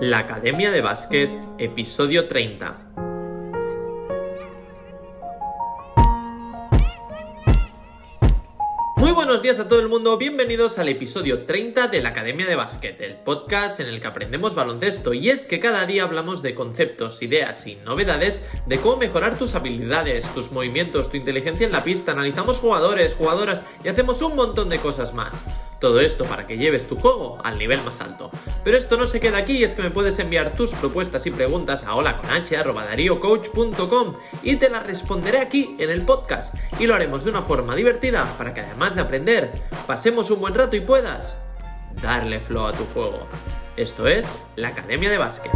La Academia de Básquet, episodio 30. Muy buenos días a todo el mundo, bienvenidos al episodio 30 de la Academia de Básquet, el podcast en el que aprendemos baloncesto. Y es que cada día hablamos de conceptos, ideas y novedades de cómo mejorar tus habilidades, tus movimientos, tu inteligencia en la pista, analizamos jugadores, jugadoras y hacemos un montón de cosas más. Todo esto para que lleves tu juego al nivel más alto. Pero esto no se queda aquí, es que me puedes enviar tus propuestas y preguntas a holaconh.com y te las responderé aquí en el podcast. Y lo haremos de una forma divertida para que además de aprender, pasemos un buen rato y puedas darle flow a tu juego. Esto es la Academia de Básquet.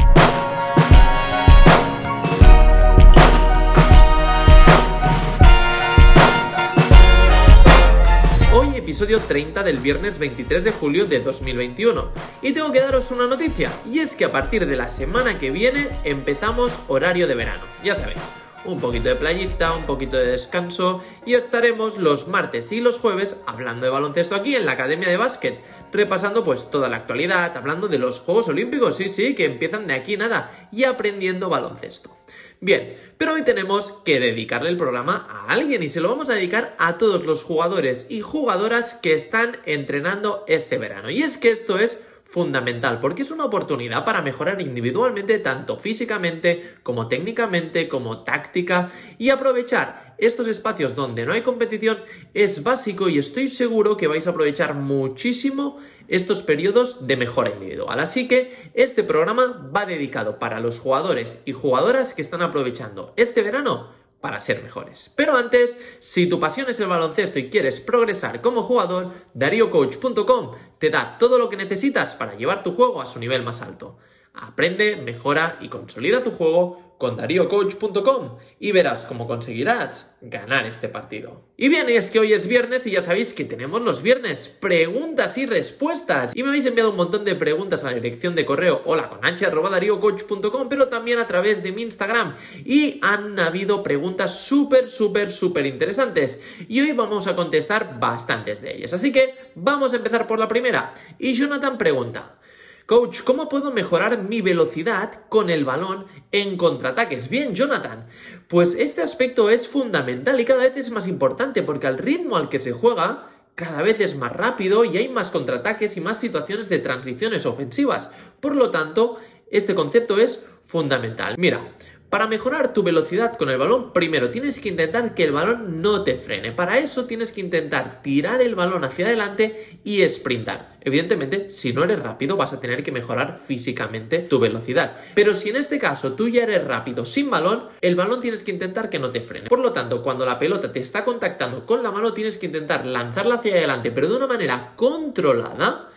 Episodio 30 del viernes 23 de julio de 2021 y tengo que daros una noticia y es que a partir de la semana que viene empezamos horario de verano, ya sabéis, un poquito de playita, un poquito de descanso y estaremos los martes y los jueves hablando de baloncesto aquí en la Academia de Básquet, repasando pues toda la actualidad, hablando de los Juegos Olímpicos, sí, sí, que empiezan de aquí nada y aprendiendo baloncesto. Bien, pero hoy tenemos que dedicarle el programa a alguien y se lo vamos a dedicar a todos los jugadores y jugadoras que están entrenando este verano. Y es que esto es fundamental porque es una oportunidad para mejorar individualmente tanto físicamente como técnicamente como táctica y aprovechar estos espacios donde no hay competición es básico y estoy seguro que vais a aprovechar muchísimo estos periodos de mejora individual. Así que este programa va dedicado para los jugadores y jugadoras que están aprovechando este verano para ser mejores. Pero antes, si tu pasión es el baloncesto y quieres progresar como jugador, DarioCoach.com te da todo lo que necesitas para llevar tu juego a su nivel más alto. Aprende, mejora y consolida tu juego con DarioCoach.com y verás cómo conseguirás ganar este partido. Y bien, es que hoy es viernes y ya sabéis que tenemos los viernes preguntas y respuestas. Y me habéis enviado un montón de preguntas a la dirección de correo hola con h.dariocoach.com, pero también a través de mi Instagram. Y han habido preguntas súper, súper, súper interesantes. Y hoy vamos a contestar bastantes de ellas. Así que vamos a empezar por la primera. Y Jonathan pregunta. Coach, ¿cómo puedo mejorar mi velocidad con el balón en contraataques? Bien, Jonathan. Pues este aspecto es fundamental y cada vez es más importante porque al ritmo al que se juega, cada vez es más rápido y hay más contraataques y más situaciones de transiciones ofensivas. Por lo tanto, este concepto es fundamental. Mira, para mejorar tu velocidad con el balón, primero tienes que intentar que el balón no te frene. Para eso tienes que intentar tirar el balón hacia adelante y sprintar. Evidentemente, si no eres rápido, vas a tener que mejorar físicamente tu velocidad. Pero si en este caso tú ya eres rápido sin balón, el balón tienes que intentar que no te frene. Por lo tanto, cuando la pelota te está contactando con la mano, tienes que intentar lanzarla hacia adelante, pero de una manera controlada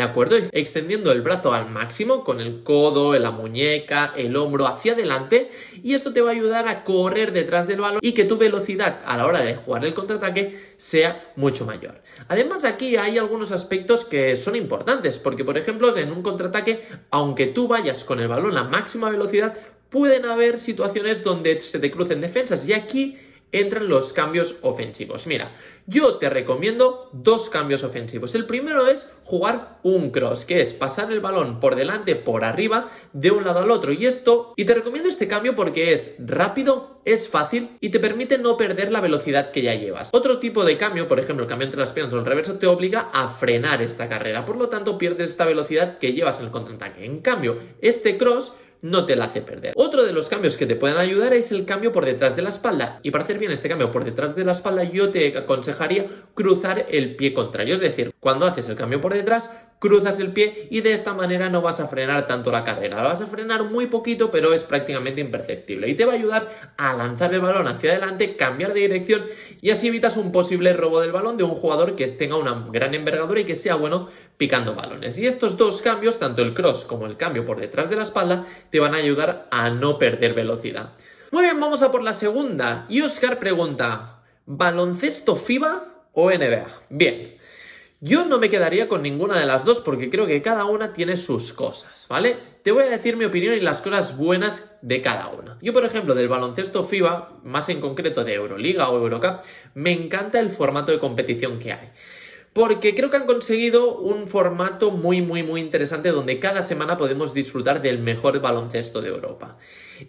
¿De acuerdo? Extendiendo el brazo al máximo con el codo, la muñeca, el hombro hacia adelante y esto te va a ayudar a correr detrás del balón y que tu velocidad a la hora de jugar el contraataque sea mucho mayor. Además aquí hay algunos aspectos que son importantes porque por ejemplo en un contraataque aunque tú vayas con el balón a máxima velocidad pueden haber situaciones donde se te crucen defensas y aquí entran los cambios ofensivos. Mira, yo te recomiendo dos cambios ofensivos. El primero es jugar un cross, que es pasar el balón por delante, por arriba, de un lado al otro. Y esto, y te recomiendo este cambio porque es rápido, es fácil y te permite no perder la velocidad que ya llevas. Otro tipo de cambio, por ejemplo, el cambio entre las piernas o el reverso, te obliga a frenar esta carrera. Por lo tanto, pierdes esta velocidad que llevas en el contraataque. En cambio, este cross no te la hace perder. Otro de los cambios que te pueden ayudar es el cambio por detrás de la espalda. Y para hacer bien este cambio por detrás de la espalda, yo te aconsejaría cruzar el pie contrario. Es decir, cuando haces el cambio por detrás, cruzas el pie y de esta manera no vas a frenar tanto la carrera. La vas a frenar muy poquito, pero es prácticamente imperceptible. Y te va a ayudar a lanzar el balón hacia adelante, cambiar de dirección y así evitas un posible robo del balón de un jugador que tenga una gran envergadura y que sea bueno picando balones. Y estos dos cambios, tanto el cross como el cambio por detrás de la espalda, te van a ayudar a no perder velocidad. Muy bien, vamos a por la segunda. Y Oscar pregunta, ¿baloncesto FIBA o NBA? Bien. Yo no me quedaría con ninguna de las dos porque creo que cada una tiene sus cosas, ¿vale? Te voy a decir mi opinión y las cosas buenas de cada una. Yo, por ejemplo, del baloncesto FIBA, más en concreto de Euroliga o Eurocup, me encanta el formato de competición que hay. Porque creo que han conseguido un formato muy, muy, muy interesante donde cada semana podemos disfrutar del mejor baloncesto de Europa.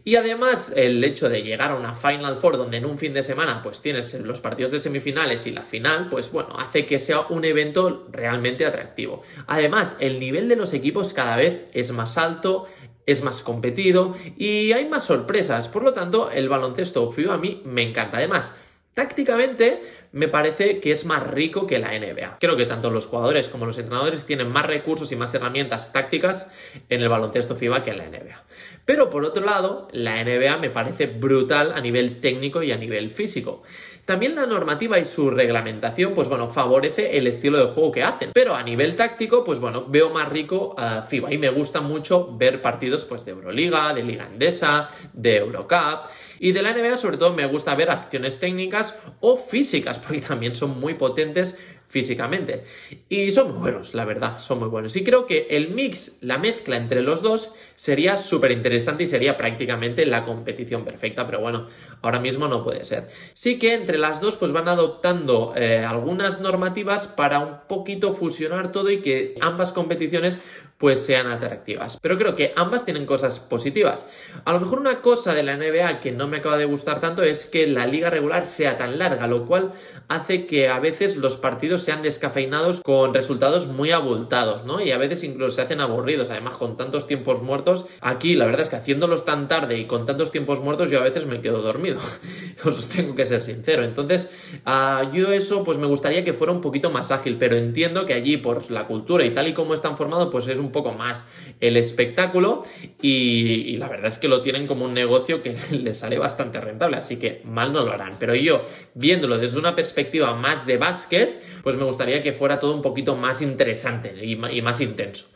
Y además, el hecho de llegar a una Final Four donde en un fin de semana pues tienes los partidos de semifinales y la final, pues bueno, hace que sea un evento realmente atractivo. Además, el nivel de los equipos cada vez es más alto, es más competido y hay más sorpresas. Por lo tanto, el baloncesto FIBA a mí me encanta. Además, tácticamente me parece que es más rico que la NBA. Creo que tanto los jugadores como los entrenadores tienen más recursos y más herramientas tácticas en el baloncesto FIBA que en la NBA. Pero por otro lado, la NBA me parece brutal a nivel técnico y a nivel físico. También la normativa y su reglamentación, pues bueno, favorece el estilo de juego que hacen. Pero a nivel táctico, pues bueno, veo más rico a FIBA y me gusta mucho ver partidos pues de Euroliga, de Liga Endesa, de Eurocup y de la NBA sobre todo me gusta ver acciones técnicas o físicas porque también son muy potentes físicamente. Y son muy buenos, la verdad, son muy buenos. Y creo que el mix, la mezcla entre los dos, sería súper interesante y sería prácticamente la competición perfecta, pero bueno, ahora mismo no puede ser. Sí que entre las dos pues van adoptando eh, algunas normativas para un poquito fusionar todo y que ambas competiciones pues sean atractivas. Pero creo que ambas tienen cosas positivas. A lo mejor una cosa de la NBA que no me acaba de gustar tanto es que la liga regular sea tan larga, lo cual hace que a veces los partidos sean descafeinados con resultados muy abultados, ¿no? Y a veces incluso se hacen aburridos, además con tantos tiempos muertos. Aquí la verdad es que haciéndolos tan tarde y con tantos tiempos muertos yo a veces me quedo dormido. Os tengo que ser sincero. Entonces, uh, yo eso pues me gustaría que fuera un poquito más ágil, pero entiendo que allí por la cultura y tal y como están formados pues es un poco más el espectáculo y, la verdad es que lo tienen como un negocio que les sale bastante rentable, así que mal no lo harán. Pero yo, viéndolo desde una perspectiva más de básquet, pues me gustaría que fuera todo un poquito más interesante y, más intenso.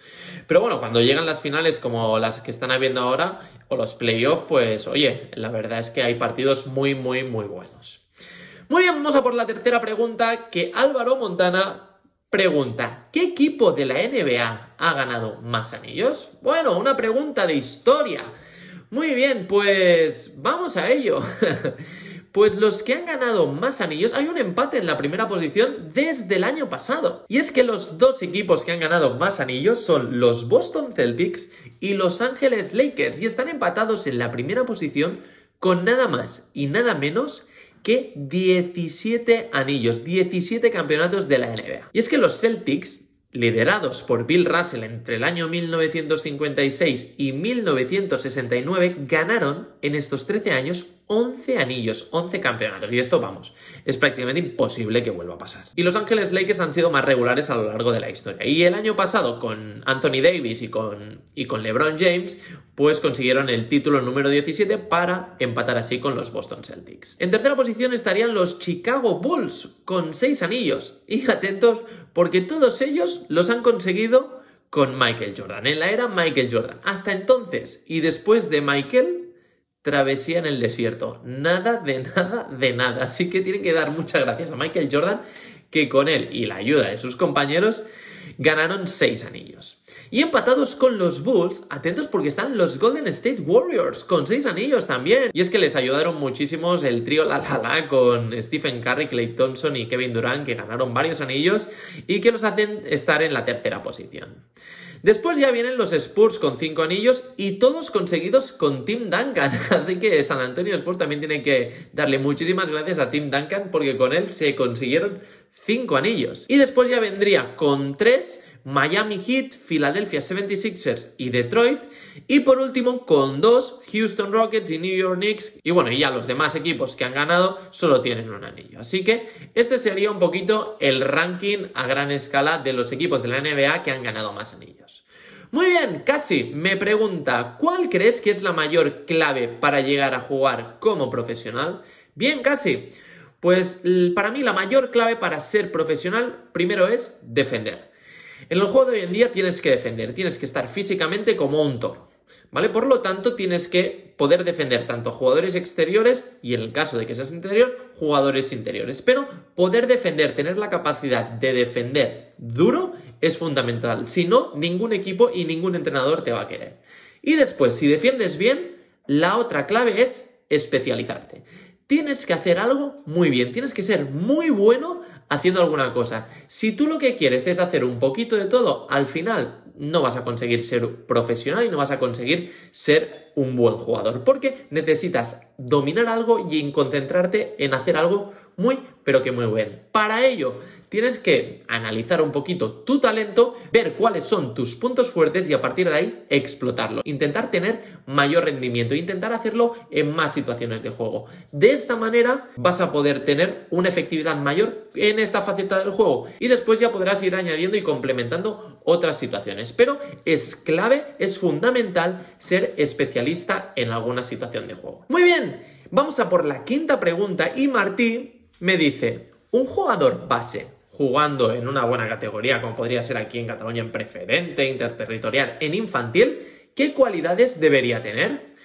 Pero bueno, cuando llegan las finales como las que están habiendo ahora o los playoffs, pues oye, la verdad es que hay partidos muy, muy, muy buenos. Muy bien, vamos a por la tercera pregunta que Álvaro Montana Pregunta, ¿qué equipo de la NBA ha ganado más anillos? Bueno, una pregunta de historia. Muy bien, pues vamos a ello. Pues los que han ganado más anillos, hay un empate en la primera posición desde el año pasado. Y es que los dos equipos que han ganado más anillos son los Boston Celtics y Los Angeles Lakers y están empatados en la primera posición con nada más y nada menos que 17 anillos, 17 campeonatos de la NBA. Y es que los Celtics, liderados por Bill Russell entre el año 1956 y 1969, ganaron en estos 13 años 11 anillos, 11 campeonatos. Y esto, vamos, es prácticamente imposible que vuelva a pasar. Y Los Ángeles Lakers han sido más regulares a lo largo de la historia. Y el año pasado, con Anthony Davis y con, y con LeBron James, pues consiguieron el título número 17 para empatar así con los Boston Celtics. En tercera posición estarían los Chicago Bulls, con 6 anillos. Y atentos, porque todos ellos los han conseguido con Michael Jordan, en la era Michael Jordan. Hasta entonces, y después de Michael, travesía en el desierto. Nada de nada de nada. Así que tienen que dar muchas gracias a Michael Jordan, que con él y la ayuda de sus compañeros ganaron seis anillos. Y empatados con los Bulls, atentos porque están los Golden State Warriors con seis anillos también. Y es que les ayudaron muchísimos el trío La La La con Stephen Curry, Clay Thompson y Kevin Durant, que ganaron varios anillos y que los hacen estar en la tercera posición. Después ya vienen los Spurs con cinco anillos y todos conseguidos con Tim Duncan. Así que San Antonio Spurs también tiene que darle muchísimas gracias a Tim Duncan porque con él se consiguieron cinco anillos. Y después ya vendría con tres Miami Heat, Philadelphia 76ers y Detroit. Y por último, con dos, Houston Rockets y New York Knicks. Y bueno, y ya los demás equipos que han ganado solo tienen un anillo. Así que este sería un poquito el ranking a gran escala de los equipos de la NBA que han ganado más anillos. Muy bien, casi me pregunta, ¿cuál crees que es la mayor clave para llegar a jugar como profesional? Bien, casi. Pues para mí la mayor clave para ser profesional primero es defender. En el juego de hoy en día tienes que defender, tienes que estar físicamente como un toro. ¿Vale? Por lo tanto, tienes que poder defender tanto jugadores exteriores y en el caso de que seas interior, jugadores interiores. Pero poder defender, tener la capacidad de defender duro es fundamental. Si no, ningún equipo y ningún entrenador te va a querer. Y después, si defiendes bien, la otra clave es especializarte. Tienes que hacer algo muy bien, tienes que ser muy bueno haciendo alguna cosa. Si tú lo que quieres es hacer un poquito de todo, al final no vas a conseguir ser profesional y no vas a conseguir ser un buen jugador, porque necesitas dominar algo y concentrarte en hacer algo muy, pero que muy bien. Para ello, tienes que analizar un poquito tu talento, ver cuáles son tus puntos fuertes y a partir de ahí explotarlo. Intentar tener mayor rendimiento, intentar hacerlo en más situaciones de juego. De esta manera vas a poder tener una efectividad mayor en esta faceta del juego y después ya podrás ir añadiendo y complementando otras situaciones. Pero es clave, es fundamental ser especialista en alguna situación de juego. Muy bien, vamos a por la quinta pregunta y Martí me dice, un jugador base jugando en una buena categoría, como podría ser aquí en Cataluña en preferente, interterritorial, en infantil, ¿qué cualidades debería tener?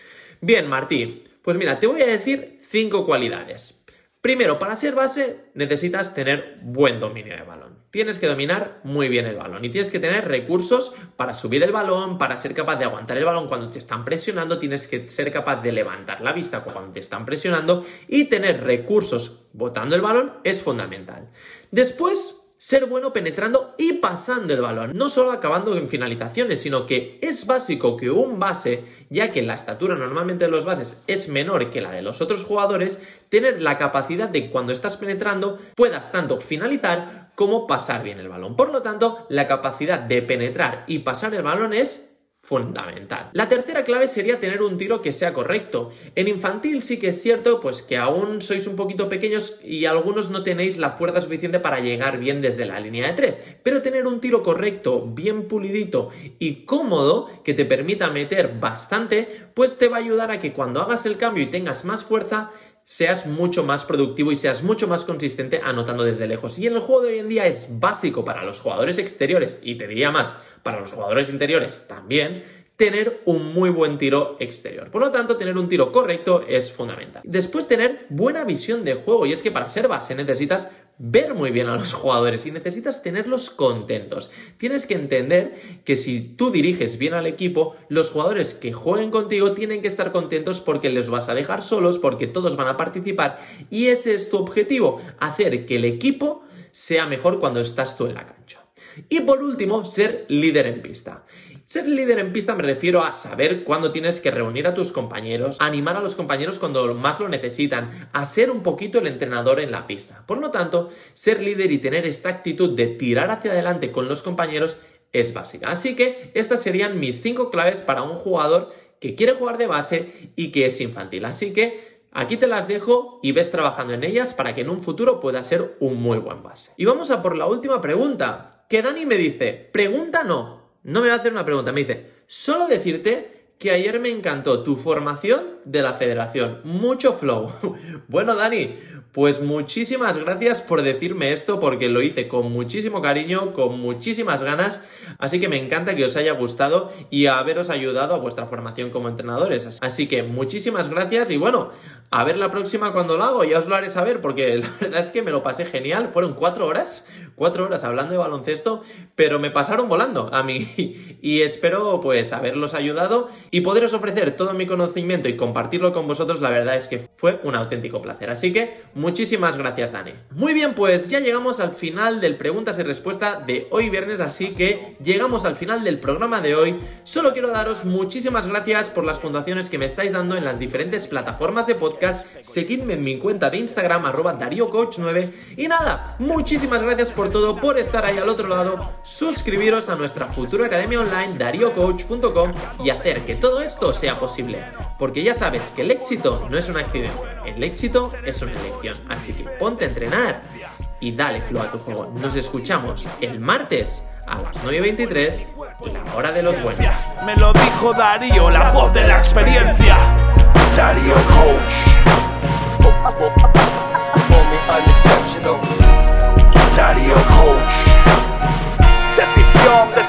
Bien, Martí, pues mira, te voy a decir cinco cualidades. Primero, para ser base necesitas tener buen dominio de balón. Tienes que dominar muy bien el balón y tienes que tener recursos para subir el balón, para ser capaz de aguantar el balón cuando te están presionando, tienes que ser capaz de levantar la vista cuando te están presionando y tener recursos botando el balón es fundamental. Después, ser bueno penetrando y pasando el balón, no solo acabando en finalizaciones, sino que es básico que un base, ya que la estatura normalmente de los bases es menor que la de los otros jugadores, tener la capacidad de cuando estás penetrando puedas tanto finalizar como pasar bien el balón. Por lo tanto, la capacidad de penetrar y pasar el balón es fundamental. La tercera clave sería tener un tiro que sea correcto. En infantil sí que es cierto pues que aún sois un poquito pequeños y algunos no tenéis la fuerza suficiente para llegar bien desde la línea de tres, pero tener un tiro correcto, bien pulidito y cómodo que te permita meter bastante, pues te va a ayudar a que cuando hagas el cambio y tengas más fuerza seas mucho más productivo y seas mucho más consistente anotando desde lejos. Y en el juego de hoy en día es básico para los jugadores exteriores, y te diría más, para los jugadores interiores también, tener un muy buen tiro exterior. Por lo tanto, tener un tiro correcto es fundamental. Después, tener buena visión de juego. Y es que para ser base necesitas ver muy bien a los jugadores y necesitas tenerlos contentos. Tienes que entender que si tú diriges bien al equipo, los jugadores que jueguen contigo tienen que estar contentos porque les vas a dejar solos, porque todos van a participar. Y ese es tu objetivo, hacer que el equipo sea mejor cuando estás tú en la cancha. Y por último, ser líder en pista. Ser líder en pista me refiero a saber cuándo tienes que reunir a tus compañeros, animar a los compañeros cuando más lo necesitan, a ser un poquito el entrenador en la pista. Por lo tanto, ser líder y tener esta actitud de tirar hacia adelante con los compañeros es básica. Así que estas serían mis cinco claves para un jugador que quiere jugar de base y que es infantil. Así que Aquí te las dejo y ves trabajando en ellas para que en un futuro pueda ser un muy buen base. Y vamos a por la última pregunta, que Dani me dice, pregunta no, no me va a hacer una pregunta, me dice, solo decirte que ayer me encantó tu formación de la federación. Mucho flow. bueno, Dani, pues muchísimas gracias por decirme esto porque lo hice con muchísimo cariño, con muchísimas ganas, así que me encanta que os haya gustado y haberos ayudado a vuestra formación como entrenadores. Así que muchísimas gracias y bueno, a ver la próxima cuando lo hago, ya os lo haré saber porque la verdad es que me lo pasé genial, fueron cuatro horas, cuatro horas hablando de baloncesto, pero me pasaron volando a mí y espero pues haberlos ayudado y poderos ofrecer todo mi conocimiento y compartirlo con vosotros, la verdad es que fue un auténtico placer. Así que Muchísimas gracias, Dani. Muy bien, pues ya llegamos al final del preguntas y respuestas de hoy viernes, así que llegamos al final del programa de hoy. Solo quiero daros muchísimas gracias por las puntuaciones que me estáis dando en las diferentes plataformas de podcast. Seguidme en mi cuenta de Instagram, arroba DarioCoach9. Y nada, muchísimas gracias por todo, por estar ahí al otro lado. Suscribiros a nuestra futura academia online, dariocoach.com, y hacer que todo esto sea posible, porque ya sabes que el éxito no es un accidente, el éxito es una elección, así que ponte a entrenar y dale flow a tu juego. Nos escuchamos el martes a las 9.23, la hora de los buenos. Me lo dijo Darío, la voz de la experiencia. Darío Coach. Only Coach.